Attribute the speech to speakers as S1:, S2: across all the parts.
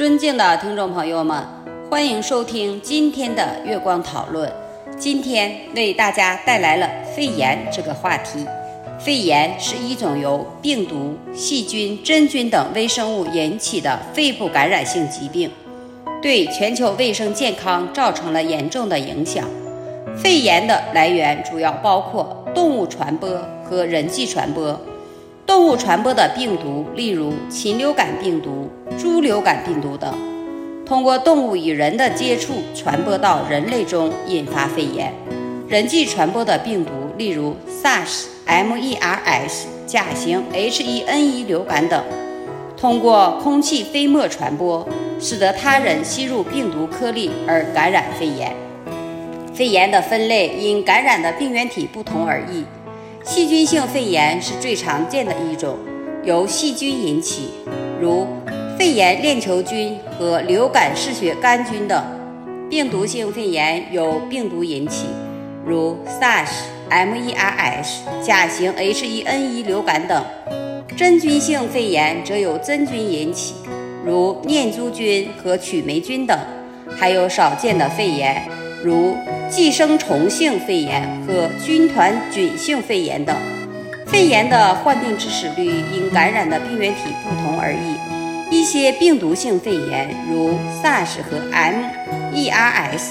S1: 尊敬的听众朋友们，欢迎收听今天的月光讨论。今天为大家带来了肺炎这个话题。肺炎是一种由病毒、细菌、真菌等微生物引起的肺部感染性疾病，对全球卫生健康造成了严重的影响。肺炎的来源主要包括动物传播和人际传播。动物传播的病毒，例如禽流感病毒、猪流感病毒等，通过动物与人的接触传播到人类中，引发肺炎。人际传播的病毒，例如 SARS、MERS、甲型 H1N1 流感等，通过空气飞沫传播，使得他人吸入病毒颗粒而感染肺炎。肺炎的分类因感染的病原体不同而异。细菌性肺炎是最常见的一种，由细菌引起，如肺炎链球菌和流感嗜血杆菌等；病毒性肺炎由病毒引起，如 SARS、MERS、甲型 H1N1 流感等；真菌性肺炎则由真菌引起，如念珠菌和曲霉菌等；还有少见的肺炎，如。寄生虫性肺炎和军团菌性肺炎等，肺炎的患病致死率因感染的病原体不同而异。一些病毒性肺炎，如 SARS 和 MERS，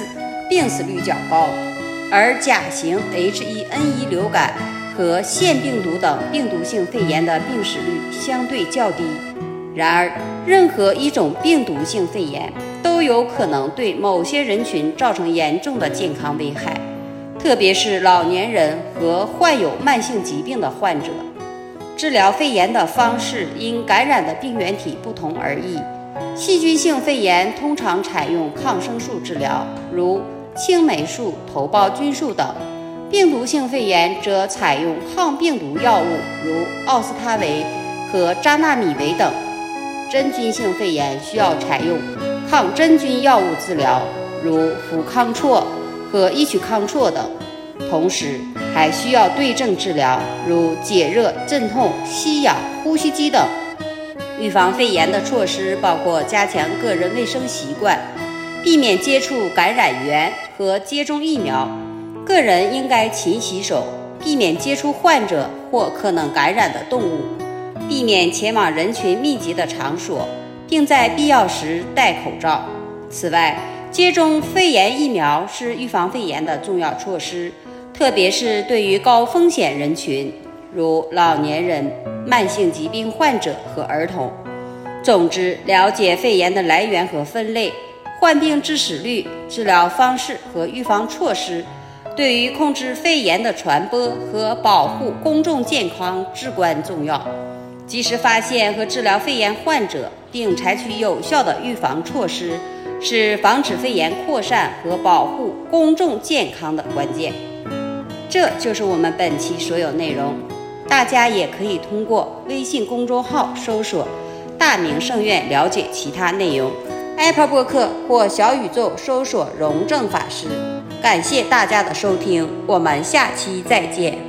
S1: 病死率较高；而甲型 H1N1 流感和腺病毒等病毒性肺炎的病死率相对较低。然而，任何一种病毒性肺炎都有可能对某些人群造成严重的健康危害，特别是老年人和患有慢性疾病的患者。治疗肺炎的方式因感染的病原体不同而异。细菌性肺炎通常采用抗生素治疗，如青霉素、头孢菌素等；病毒性肺炎则采用抗病毒药物，如奥司他韦和扎纳米韦等。真菌性肺炎需要采用抗真菌药物治疗，如氟康唑和异曲康唑等，同时还需要对症治疗，如解热镇痛、吸氧、呼吸机等。预防肺炎的措施包括加强个人卫生习惯，避免接触感染源和接种疫苗。个人应该勤洗手，避免接触患者或可能感染的动物。避免前往人群密集的场所，并在必要时戴口罩。此外，接种肺炎疫苗是预防肺炎的重要措施，特别是对于高风险人群，如老年人、慢性疾病患者和儿童。总之，了解肺炎的来源和分类、患病致死率、治疗方式和预防措施，对于控制肺炎的传播和保护公众健康至关重要。及时发现和治疗肺炎患者，并采取有效的预防措施，是防止肺炎扩散和保护公众健康的关键。这就是我们本期所有内容。大家也可以通过微信公众号搜索“大明圣院”了解其他内容，Apple 播客或小宇宙搜索“荣正法师”。感谢大家的收听，我们下期再见。